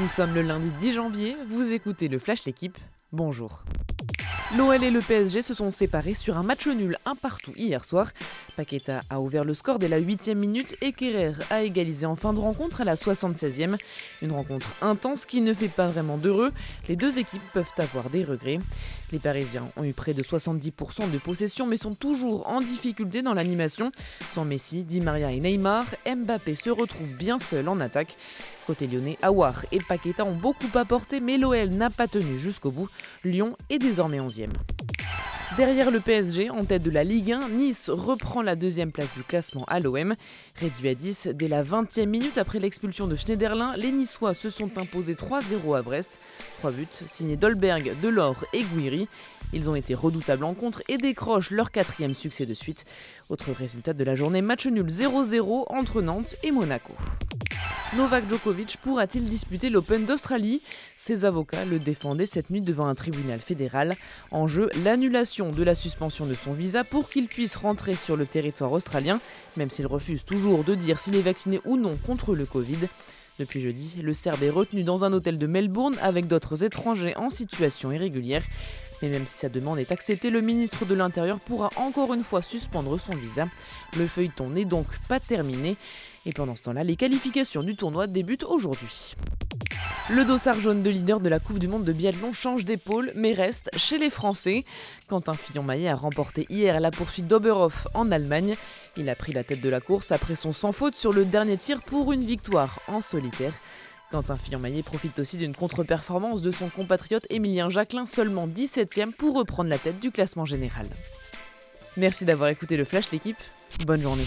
Nous sommes le lundi 10 janvier, vous écoutez le Flash L'équipe, bonjour. L'OL et le PSG se sont séparés sur un match nul un partout hier soir. Paqueta a ouvert le score dès la 8 minute et Kerrer a égalisé en fin de rencontre à la 76e. Une rencontre intense qui ne fait pas vraiment d'heureux. Les deux équipes peuvent avoir des regrets. Les Parisiens ont eu près de 70% de possession mais sont toujours en difficulté dans l'animation. Sans Messi, Di Maria et Neymar, Mbappé se retrouve bien seul en attaque. Côté lyonnais, Awar et Paqueta ont beaucoup apporté, mais l'OL n'a pas tenu jusqu'au bout. Lyon est désormais 11e. Derrière le PSG, en tête de la Ligue 1, Nice reprend la deuxième place du classement à l'OM. Réduit à 10 dès la 20e minute après l'expulsion de Schneiderlin, les Niçois se sont imposés 3-0 à Brest. Trois buts signés Dolberg, Delors et Guiri. Ils ont été redoutables en contre et décrochent leur quatrième succès de suite. Autre résultat de la journée, match nul 0-0 entre Nantes et Monaco. Novak Djokovic pourra-t-il disputer l'Open d'Australie? Ses avocats le défendaient cette nuit devant un tribunal fédéral. En jeu, l'annulation de la suspension de son visa pour qu'il puisse rentrer sur le territoire australien, même s'il refuse toujours de dire s'il est vacciné ou non contre le Covid. Depuis jeudi, le Serbe est retenu dans un hôtel de Melbourne avec d'autres étrangers en situation irrégulière. Mais même si sa demande est acceptée, le ministre de l'Intérieur pourra encore une fois suspendre son visa. Le feuilleton n'est donc pas terminé. Et pendant ce temps-là, les qualifications du tournoi débutent aujourd'hui. Le dossard jaune de leader de la Coupe du Monde de biathlon change d'épaule, mais reste chez les Français. Quentin Fillon-Maillet a remporté hier la poursuite d'Oberhof en Allemagne. Il a pris la tête de la course après son sans faute sur le dernier tir pour une victoire en solitaire. Quentin Fillon-Maillet profite aussi d'une contre-performance de son compatriote Émilien Jacquelin, seulement 17ème, pour reprendre la tête du classement général. Merci d'avoir écouté le Flash l'équipe. Bonne journée.